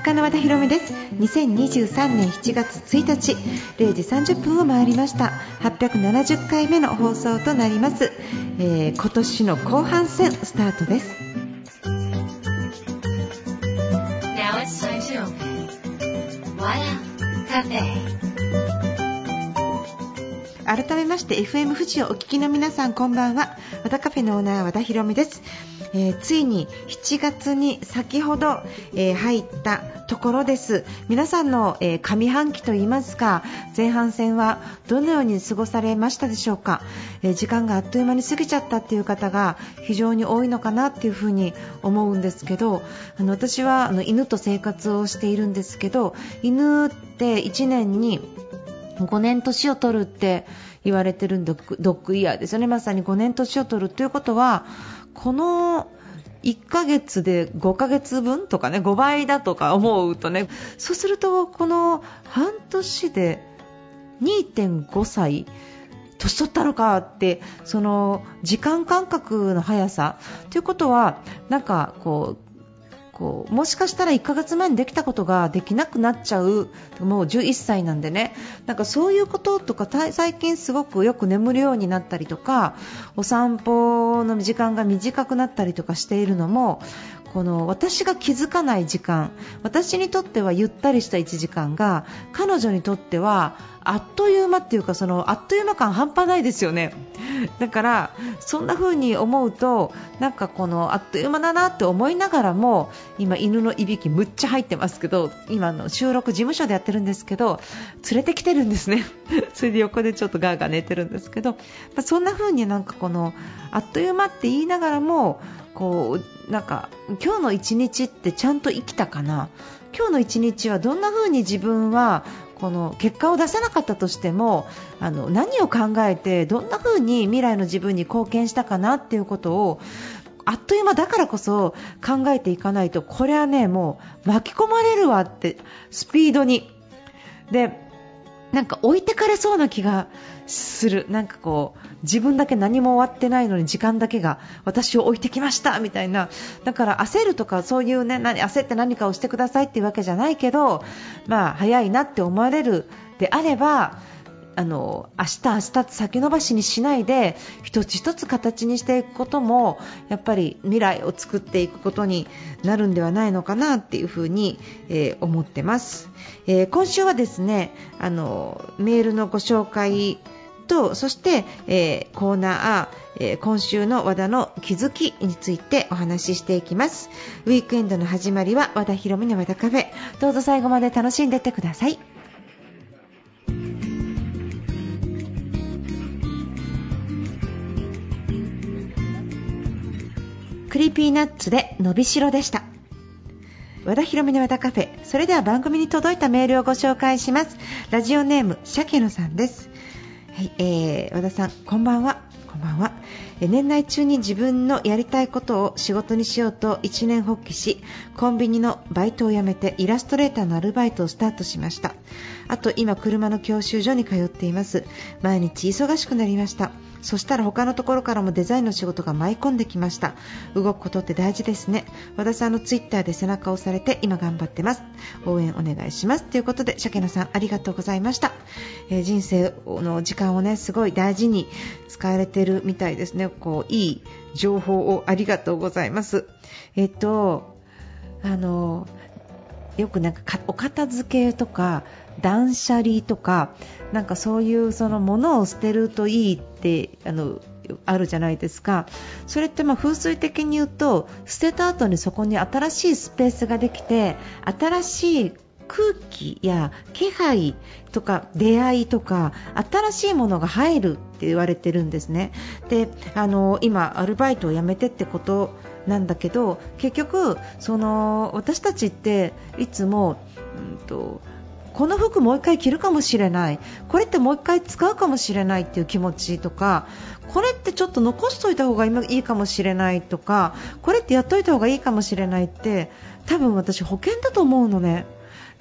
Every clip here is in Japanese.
作家の和田博美です。2023年7月1日0時30分を回りました。870回目の放送となります、えー、今年の後半戦スタートです。改めまして FM 富士をお聞きの皆さんこんばんは。和田カフェのオーナー和田博美ですえー、ついに7月に先ほど、えー、入ったところです。皆さんの、えー、上半期といいますか前半戦はどのように過ごされましたでしょうか、え時間があっという間に過ぎちゃったっていう方が非常に多いのかなっていうふうに思うんですけどあの私はあの犬と生活をしているんですけど犬って1年に5年年を取るって言われてるんドッグイヤーですよね。まさに5年年を取るということはこの1ヶ月で5ヶ月分とかね5倍だとか思うとねそうするとこの半年で2.5歳年取ったのかってその時間感覚の速さということはなんかこうこうもしかしたら1ヶ月前にできたことができなくなっちゃうもう11歳なんでね。なんかそういうこととか最近すごくよく眠るようになったりとかお散歩の時間が短くなったりとかしているのもこの私が気づかない時間私にとってはゆったりした1時間が彼女にとってはあっという間っていうかそのあっという間感半端ないですよね。だからそんな風に思うとなんかこのあっという間だなって思いながらも今犬のいびきむっちゃ入ってますけど今の収録事務所でやってるんですけど連れてきてるんですね。それで横でちょっとガーガー寝てるんですけど、そんな風になんかこのあっという間って言いながらもこうなんか今日の一日ってちゃんと生きたかな？今日の一日はどんな風に自分はこの結果を出せなかったとしてもあの何を考えてどんな風に未来の自分に貢献したかなっていうことをあっという間だからこそ考えていかないとこれはねもう巻き込まれるわってスピードに。でなんか置いてかれそうな気がする。なんかこう自分だけ何も終わってないのに時間だけが私を置いてきましたみたいな。だから焦るとかそういうね何焦って何かをしてくださいっていうわけじゃないけどまあ早いなって思われるであればあの明日、明日って先延ばしにしないで一つ一つ形にしていくこともやっぱり未来を作っていくことになるんではないのかなっていうふうに、えー、思ってます、えー、今週はですねあのメールのご紹介とそして、えー、コーナー、えー、今週の和田の気づきについてお話ししていきます。ウィークエンドの始まりは和田博美の和田カフェ。どうぞ最後まで楽しんでってください。Creepy Nuts で伸びしろでした。和田博美の和田カフェ。それでは番組に届いたメールをご紹介します。ラジオネームシャケノさんです。はい、えー、和田さん、こんばんは。こんばんは。年内中に自分のやりたいことを仕事にしようと一念発起しコンビニのバイトを辞めてイラストレーターのアルバイトをスタートしました。あと今車の教習所に通っています。毎日忙しくなりました。そしたら他のところからもデザインの仕事が舞い込んできました。動くことって大事ですね。和田さんのツイッターで背中を押されて今頑張ってます。応援お願いします。ということで鮭野さんありがとうございました、えー、人生の時間をねすごい大事に使われてるみたいですね。こういい情報をありがとうございます。えっとあのよくなんかお片付けとか断捨離とかなんかそういうその物を捨てるといいってあのあるじゃないですか。それってま風水的に言うと捨てた後にそこに新しいスペースができて新しい空気や気配とか出会いとか新しいものが入るって言われてるんですね。であの今アルバイトを辞めてってことなんだけど結局その私たちっていつも、うんとこの服もう1回着るかもしれない。これってもう1回使うかもしれないっていう気持ちとかこれってちょっと残しておいた方が今いいかもしれないとかこれってやっておいた方がいいかもしれないって多分私保険だと思うのね。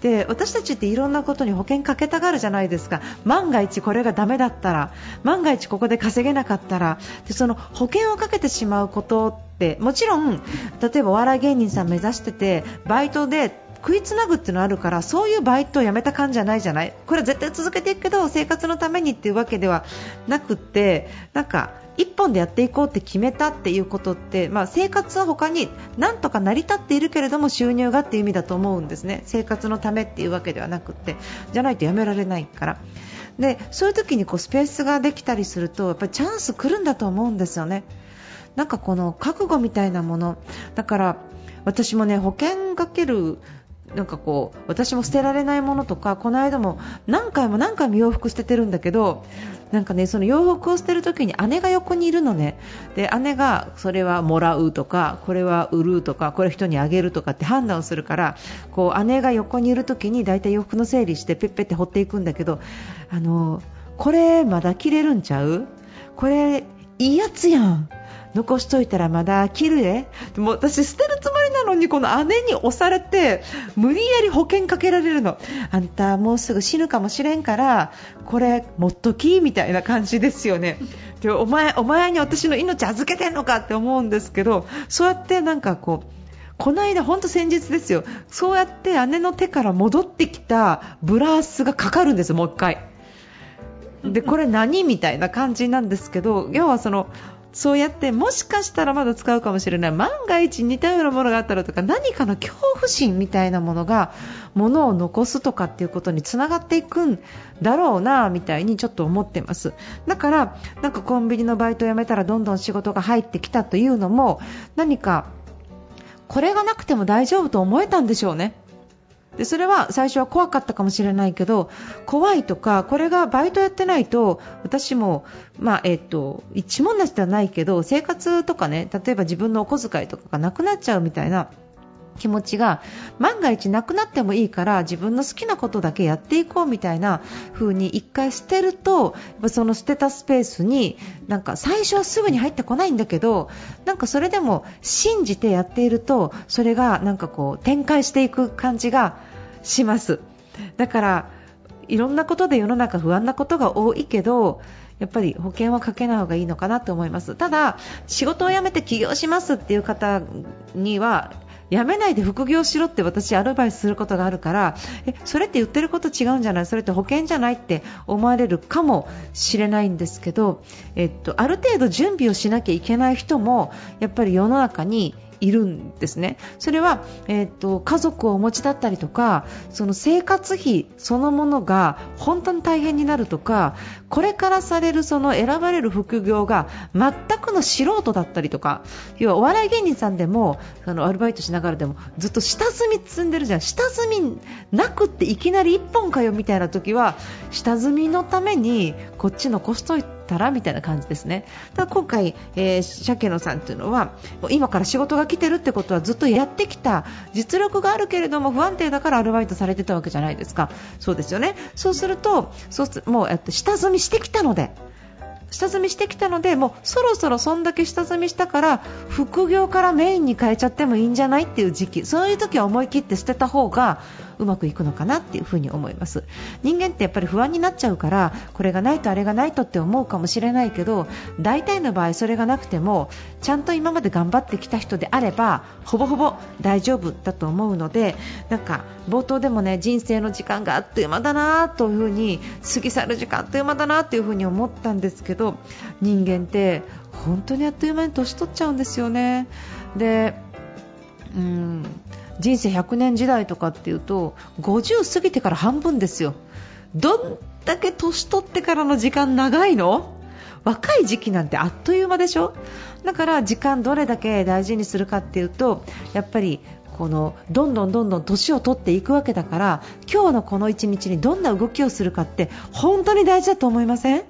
で私たちっていろんなことに保険かけたがるじゃないですか。万が一これがダメだったら万が一ここで稼げなかったら。でその保険をかけてしまうことってもちろん例えばお笑い芸人さん目指しててバイトで食いつなぐっていうのあるからそういうバイトをやめた感じじゃないじゃない？これは絶対続けていくけど生活のためにっていうわけではなくてなんか一本でやっていこうって決めたっていうことって、まあ、生活は他になんとか成り立っているけれども収入がっていう意味だと思うんですね。生活のためっていうわけではなくてじゃないとやめられないから。でそういう時にこうスペースができたりするとやっぱりチャンス来るんだと思うんですよね。なんかこの覚悟みたいなもの。だから私もね保険かけるなんかこう私も捨てられないものとかこの間も何回も何回も洋服捨ててるんだけどなんかねその洋服を捨てる時に姉が横にいるのね。で姉がそれはもらうとかこれは売るとかこれ人にあげるとかって判断をするからこう姉が横にいる時に大体洋服の整理してペッペって掘っていくんだけどあのこれまだ着れるんちゃう？これいいやつやん。残しといたらまだ着るで。でも私捨てるつもりなのにこの姉に押されて無理やり保険かけられるの。あんたもうすぐ死ぬかもしれんからこれ持っときみたいな感じですよね。でお前お前に私の命預けてんのかって思うんですけどそうやってなんかこうこの間、本当先日ですよ。そうやって姉の手から戻ってきたブラースがかかるんですもう1回。でこれ何みたいな感じなんですけど要はそのそうやってもしかしたらまだ使うかもしれない。万が一似たようなものがあったらとか何かの恐怖心みたいなものが物を残すとかっていうことにつながっていくんだろうなみたいにちょっと思ってます。だからなんかコンビニのバイトを辞めたらどんどん仕事が入ってきたというのも何かこれがなくても大丈夫と思えたんでしょうね。でそれは最初は怖かったかもしれないけど怖いとかこれがバイトやってないと私も、まあえっと、一文なしではないけど生活とかね例えば自分のお小遣いとかがなくなっちゃうみたいな気持ちが万が一なくなってもいいから自分の好きなことだけやっていこうみたいな風に一回捨てるとその捨てたスペースになんか最初はすぐに入ってこないんだけどなんかそれでも信じてやっているとそれがなんかこう展開していく感じがします。だからいろんなことで世の中不安なことが多いけどやっぱり保険はかけない方がいいのかなと思います。ただ仕事を辞めて起業しますっていう方には辞めないで副業しろって私アドバイスすることがあるからえそれって言ってること違うんじゃない？それって保険じゃないって思われるかもしれないんですけど、えっと、ある程度準備をしなきゃいけない人もやっぱり世の中にいるんですね。それは、えーと、家族をお持ちだったりとかその生活費そのものが本当に大変になるとかこれからされるその選ばれる副業が全くの素人だったりとか要はお笑い芸人さんでもそのアルバイトしながらでもずっと下積み積んでるじゃん下積みなくっていきなり1本かよみたいな時は下積みのためにこっち残しといてたらみたいな感じですね。ただ今回、えー、鮭野さんというのは今から仕事が来てるってことはずっとやってきた実力があるけれども不安定だからアルバイトされてたわけじゃないですか。そうですよね。そうするとそうもう下積みしてきたので下積みしてきたのでもうそろそろそんだけ下積みしたから副業からメインに変えちゃってもいいんじゃないっていう時期そういう時は思い切って捨てた方がうまくいくのかなっていうふに思います人間ってやっぱり不安になっちゃうからこれがないとあれがないとって思うかもしれないけど大体の場合それがなくてもちゃんと今まで頑張ってきた人であればほぼほぼ大丈夫だと思うのでなんか冒頭でもね人生の時間があっという間だなというふに過ぎ去る時間あっという間だなというふに思ったんですけど人間って本当にあっという間に年取っちゃうんですよね。でうん人生100年時代とかっていうと50過ぎてから半分ですよ。どんだけ年取ってからの時間長いの？若い時期なんてあっという間でしょ？だから時間どれだけ大事にするかっていうとやっぱりこのどんどんどんどん年を取っていくわけだから今日のこの1日にどんな動きをするかって本当に大事だと思いません？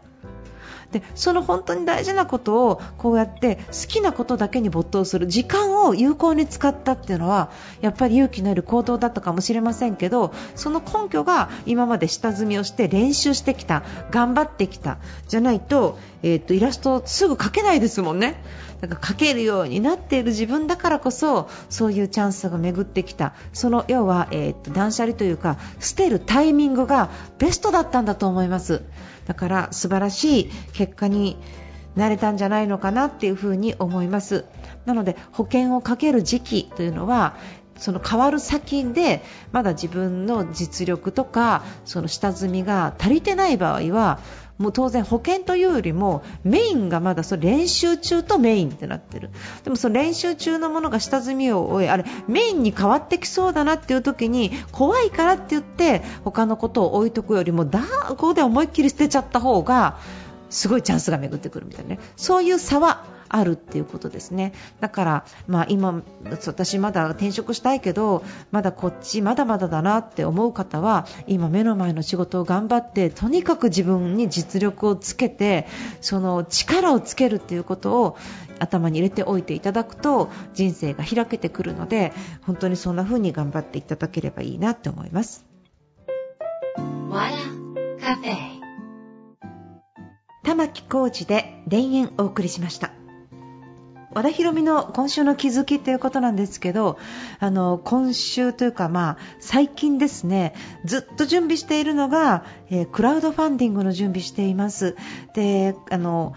でその本当に大事なことをこうやって好きなことだけに没頭する時間を有効に使ったっていうのはやっぱり勇気のいる行動だったかもしれませんけどその根拠が今まで下積みをして練習してきた頑張ってきたじゃないと,、えーと、イラストすぐ描けないですもんね。だか描けるようになっている自分だからこそそういうチャンスが巡ってきたその要は、えーと断捨離というか捨てるタイミングがベストだったんだと思います。だから素晴らしい結果になれたんじゃないのかなっていうふに思いますなので保険をかける時期というのはその変わる先でまだ自分の実力とかその下積みが足りてない場合はもう当然保険というよりもメインがまだそれ練習中とメインってなってる。でもその練習中のものが下積みを終えあれメインに変わってきそうだなっていう時に怖いからって言って他のことを置いとくよりもだここで思いっきり捨てちゃった方がすごいチャンスが巡ってくるみたいなね。そういう差はあるっていうことですねだから、まあ、今、私まだ転職したいけどまだこっちまだまだだなって思う方は今、目の前の仕事を頑張ってとにかく自分に実力をつけてその力をつけるっていうことを頭に入れておいていただくと人生が開けてくるので本当にそんな風に頑張っていただければいいなって思います。玉木浩二で田園お送りしました。和田博美の今週の気づきということなんですけどあの今週というか、まあ、最近ですねずっと準備しているのが、えー、クラウドファンディングの準備しています。であの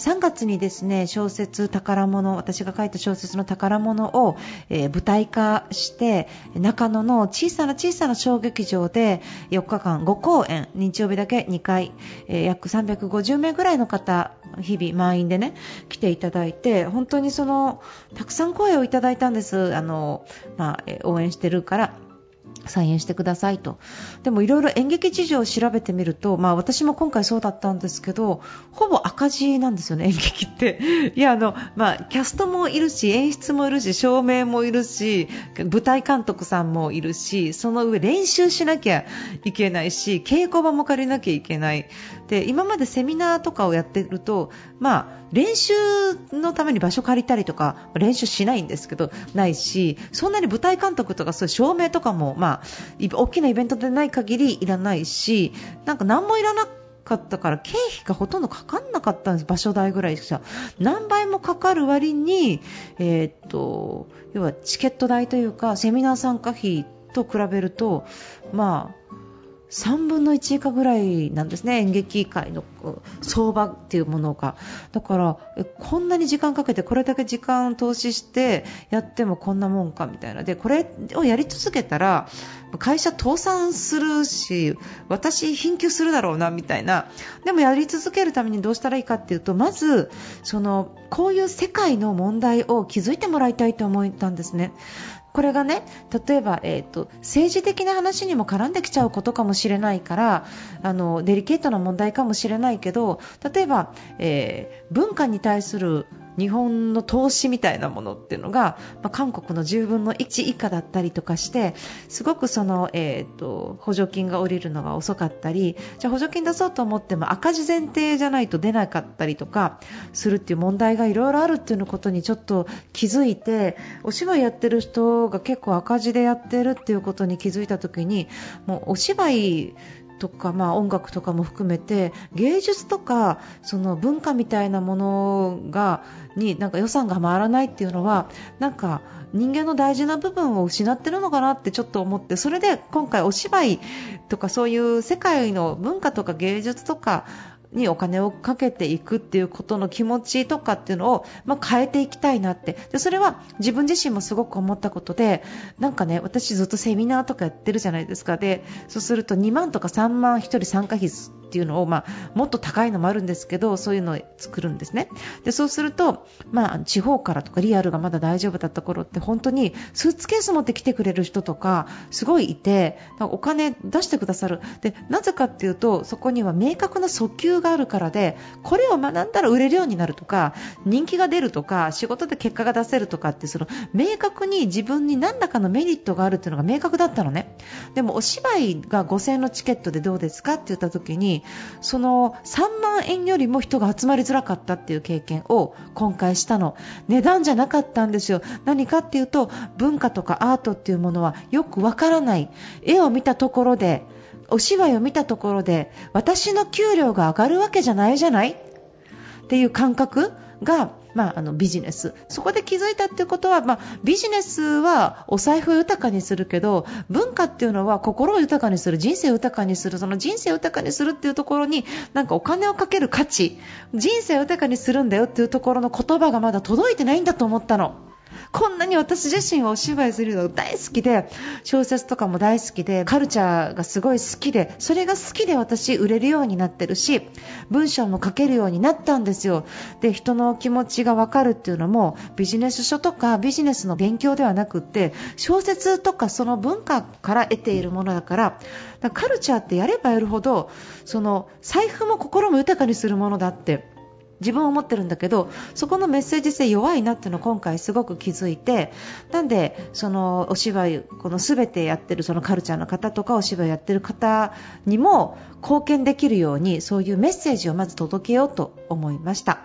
3月にですね小説宝物私が書いた小説の宝物を、えー、舞台化して中野の小さな小さな小劇場で4日間5公演日曜日だけ2回、えー、約350名ぐらいの方日々満員でね来ていただいて本当にそのたくさん声をいただいたんです。あの、まあ、応援してるから。再演してくださいとでもいろいろ演劇事情を調べてみると、まあ、私も今回そうだったんですけどほぼ赤字なんですよね、演劇って。いやあの、まあ、キャストもいるし演出もいるし照明もいるし舞台監督さんもいるしその上練習しなきゃいけないし稽古場も借りなきゃいけないで今までセミナーとかをやっていると、まあ、練習のために場所借りたりとか練習しないんですけどないしそんなに舞台監督とかそういう照明とかも、まあ、大きなイベントでない限りいらないしなんか何もいらなかったから経費がほとんどかかんなかったんです。場所代ぐらいしか。何倍もかかる割に、えー、っと要はチケット代というかセミナー参加費と比べるとまあ3分の1以下ぐらいなんですね、演劇界の相場っていうものが。だから、こんなに時間かけて、これだけ時間を投資してやってもこんなもんかみたいな。で、これをやり続けたら、会社倒産するし、私貧窮するだろうなみたいな。でもやり続けるためにどうしたらいいかっていうと、まず、その、こういう世界の問題を気づいてもらいたいと思ったんですね。これがね例えば、えーと、政治的な話にも絡んできちゃうことかもしれないからあのデリケートな問題かもしれないけど例えば、えー、文化に対する日本の投資みたいなものっていうのが、まあ、韓国の10分の1以下だったりとかしてすごくその、えーと、補助金が下りるのが遅かったりじゃ補助金出そうと思っても赤字前提じゃないと出なかったりとかするっていう問題がいろいろあるっていうことにちょっと気づいてお芝居やってる人が結構赤字でやってるっていうことに気づいた時にもうお芝居とか、まあ、音楽とかも含めて芸術とかその文化みたいなものがになんか予算が回らないっていうのはなんか人間の大事な部分を失ってるのかなってちょっと思ってそれで今回お芝居とかそういう世界の文化とか芸術とかにお金をかけていくっていうことの気持ちとかっていうのを、まあ、変えていきたいなって。でそれは自分自身もすごく思ったことでなんかね私ずっとセミナーとかやってるじゃないですか。でそうすると2万とか3万1人参加費っていうのを、まあ、もっと高いのもあるんですけどそういうのを作るんですね。でそうすると、まあ、地方からとかリアルがまだ大丈夫だった頃って本当にスーツケース持ってきてくれる人とかすごいいてお金出してくださる。でなぜかっていうとそこには明確な訴求があるからでこれを学んだら売れるようになるとか人気が出るとか仕事で結果が出せるとかってその明確に自分に何らかのメリットがあるっていうのが明確だったのね。でもお芝居が5000円のチケットでどうですかって言った時にその3万円よりも人が集まりづらかったっていう経験を今回したの。値段じゃなかったんですよ。何かっていうと文化とかアートっていうものはよくわからない。絵を見たところでお芝居を見たところで私の給料が上がるわけじゃないじゃないっていう感覚がまあ、あのビジネス。そこで気づいたっていうことは、まあ、ビジネスはお財布を豊かにするけど文化っていうのは心を豊かにする人生を豊かにする。その人生を豊かにするっていうところになんかお金をかける価値。人生を豊かにするんだよっていうところの言葉がまだ届いてないんだと思ったの。こんなに私自身はお芝居するの大好きで小説とかも大好きでカルチャーがすごい好きでそれが好きで私売れるようになってるし文章も書けるようになったんですよ。で人の気持ちが分かるっていうのもビジネス書とかビジネスの勉強ではなくって小説とかその文化から得ているものだからカルチャーってやればやるほどその財布も心も豊かにするものだって自分は思ってるんだけどそこのメッセージ性弱いなっていうのを今回すごく気づいてなんでそのお芝居この全てやってるそのカルチャーの方とかお芝居やってる方にも貢献できるようにそういうメッセージをまず届けようと思いました。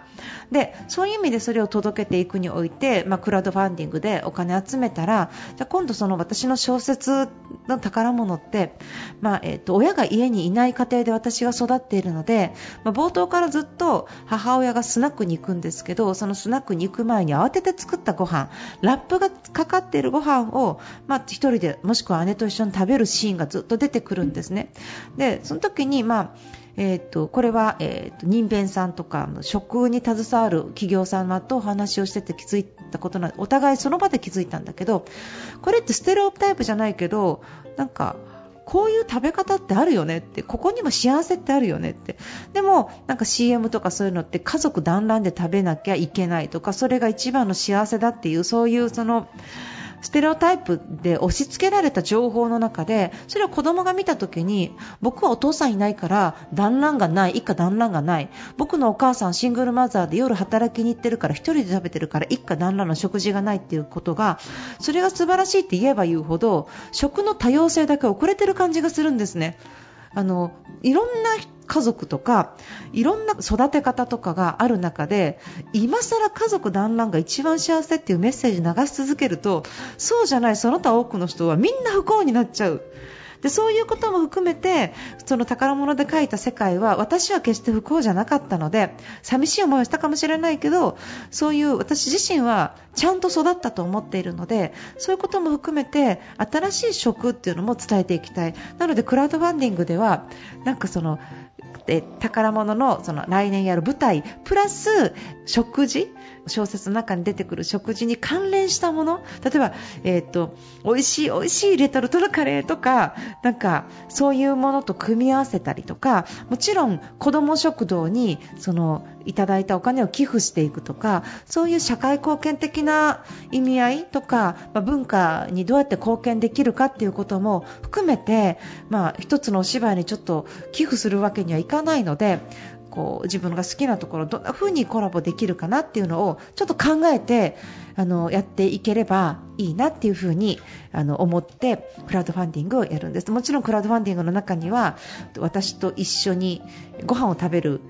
でそういう意味でそれを届けていくにおいて、まあ、クラウドファンディングでお金集めたらじゃ今度その私の小説の宝物って、まあ、えー、と親が家にいない家庭で私が育っているので、まあ、冒頭からずっと母親がスナックに行くんですけどそのスナックに行く前に慌てて作ったご飯ラップがかかっているご飯を、まあ、1人でもしくは姉と一緒に食べるシーンがずっと出てくるんですね。でその時に、まあえーと、これは、えーと、人弁さんとか食に携わる企業様とお話をしてて気づいたことなお互いその場で気づいたんだけどこれってステレオタイプじゃないけどなんかこういう食べ方ってあるよねってここにも幸せってあるよねって。でもなんか CM とかそういうのって家族団らんで食べなきゃいけないとかそれが一番の幸せだっていうそういうそのステレオタイプで押し付けられた情報の中でそれを子供が見た時に僕はお父さんいないから団らんがない一家団らんがない僕のお母さんシングルマザーで夜働きに行ってるから1人で食べてるから一家団らんの食事がないっていうことがそれが素晴らしいって言えば言うほど食の多様性だけ遅れてる感じがするんですね。あのいろんな家族とかいろんな育て方とかがある中で今更家族団らんが一番幸せっていうメッセージ流し続けるとそうじゃないその他多くの人はみんな不幸になっちゃう。でそういうことも含めてその宝物で描いた世界は私は決して不幸じゃなかったので寂しい思いをしたかもしれないけどそういう私自身はちゃんと育ったと思っているのでそういうことも含めて新しい職っていうのも伝えていきたい。なのでクラウドファンディングではなんかそのえ宝物のその来年やる舞台プラス食事小説の中に出てくる食事に関連したもの例えば、えーと、美味しい美味しいレトルトのカレーとかなんかそういうものと組み合わせたりとかもちろん子ども食堂にそのいただいたお金を寄付していくとかそういう社会貢献的な意味合いとか、まあ、文化にどうやって貢献できるかっていうことも含めて、まあ、一つのお芝居にちょっと寄付するわけにはいかないのでこう自分が好きなところどんな風にコラボできるかなっていうのをちょっと考えてあのやっていければいいなっていう風にあの思ってクラウドファンディングをやるんです。もちろんクラウドファンディングの中には私と一緒にご飯を食べる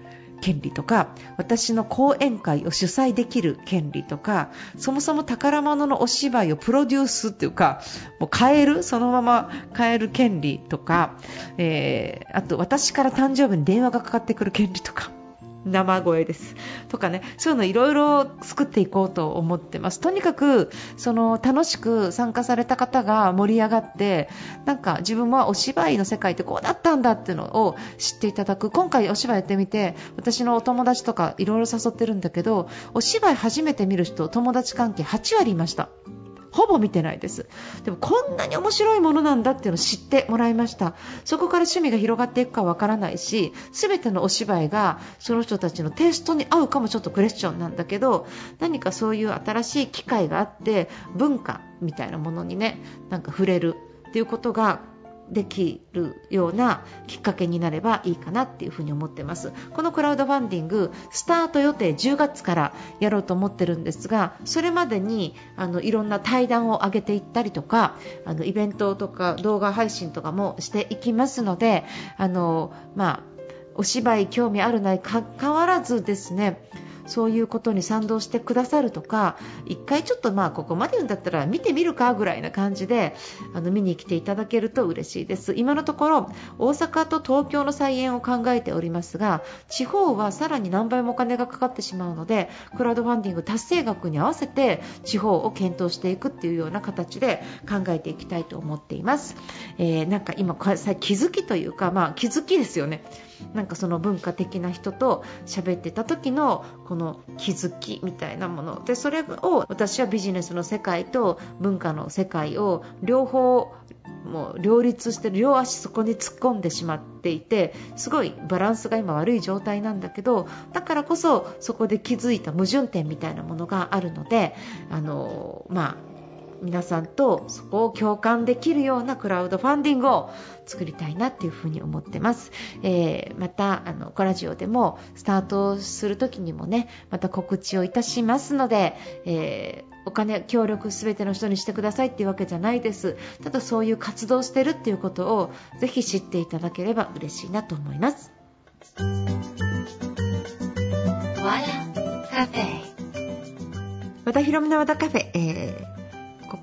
権利とか私の講演会を主催できる権利とかそもそも宝物のお芝居をプロデュースというかもう変えるそのまま変える権利とか、えー、あと私から誕生日に電話がかかってくる権利とか生声です。とかねそういうのいろいろ作っていこうと思ってますとにかくその楽しく参加された方が盛り上がってなんか自分はお芝居の世界ってこうだったんだっていうのを知っていただく今回お芝居やってみて私のお友達とかいろいろ誘ってるんだけどお芝居初めて見る人友達関係8割いました。ほぼ見てないです。でもこんなに面白いものなんだっていうのを知ってもらいました。そこから趣味が広がっていくかわからないし全てのお芝居がその人たちのテイストに合うかもちょっとクエスチョンなんだけど何かそういう新しい機会があって文化みたいなものにねなんか触れるっていうことができるようなきっかけになればいいかなっていうふに思ってます。このクラウドファンディングスタート予定10月からやろうと思ってるんですがそれまでにあのいろんな対談を上げていったりとかあのイベントとか動画配信とかもしていきますのであの、まあ、お芝居興味あるないかかわらずですねそういうことに賛同してくださるとか1回ちょっとまあここまで言うんだったら見てみるかぐらいな感じであの見に来ていただけると嬉しいです。今のところ大阪と東京の再演を考えておりますが地方はさらに何倍もお金がかかってしまうのでクラウドファンディング達成額に合わせて地方を検討していくっていうような形で考えていきたいと思っています、えー、なんか今気づきというか、まあ、気づきですよね。なんかその文化的な人と喋ってた時のこの気づきみたいなもの。でそれを私はビジネスの世界と文化の世界を両方もう両立して両足そこに突っ込んでしまっていてすごいバランスが今悪い状態なんだけどだからこそそこで気づいた矛盾点みたいなものがあるのであのまあ皆さんとそこを共感できるようなクラウドファンディングを作りたいなっていうふうに思ってます、えー、またあのコラジオでもスタートする時にもねまた告知をいたしますので、えーお金協力すべての人にしてくださいっていうわけじゃないです。ただそういう活動してるっていうことをぜひ知っていただければ嬉しいなと思います。和田ひろみの和田カフェ、えー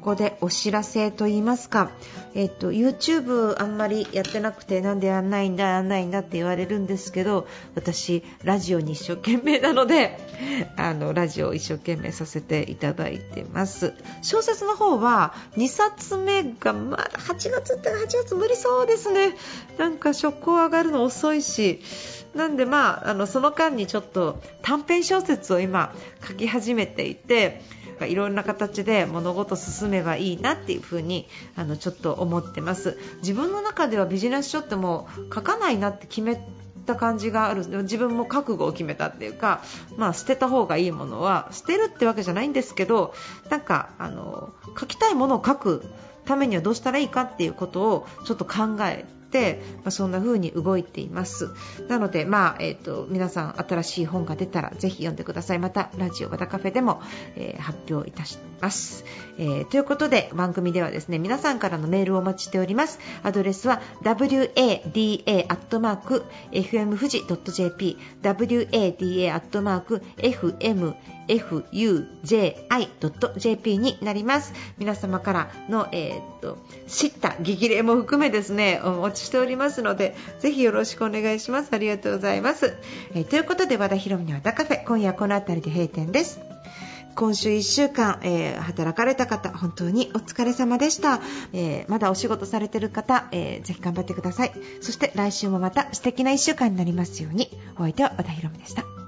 ここでお知らせと言いますか、えっと、YouTube あんまりやってなくてなんでやんないんだやんないんだって言われるんですけど私ラジオに一生懸命なので あのラジオを一生懸命させていただいてます。小説の方は2冊目がまだ8月って8月無理そうですね。なんか初稿上がるの遅いし。なんでまああのその間にちょっと短編小説を今書き始めていてかいろんな形で物事進めばいいなっていう風にあのちょっと思ってます。自分の中ではビジネス書ってもう書かないなって決めた感じがある。自分も覚悟を決めたっていうか、まあ、捨てた方がいいものは捨てるってわけじゃないんですけどなんかあの書きたいものを書くためにはどうしたらいいかっていうことをちょっと考え、まあ、そんな風に動いています。なので、まあえーと、皆さん新しい本が出たらぜひ読んでください。またラジオ和田カフェでも、えー、発表いたします、えー、ということで番組ではですね皆さんからのメールをお待ちしております。アドレスは wada.fm 富士 .jp wada.fm fuji.jp になります。皆様からの、えーと、知った激励も含めですねお待ちしておりますのでぜひよろしくお願いします。ありがとうございます、えー、ということで和田博美の和田カフェ今夜この辺りで閉店です。今週1週間、えー、働かれた方本当にお疲れ様でした、えー、まだお仕事されてる方、えー、ぜひ頑張ってください。そして来週もまた素敵な1週間になりますように。お相手は和田博美でした。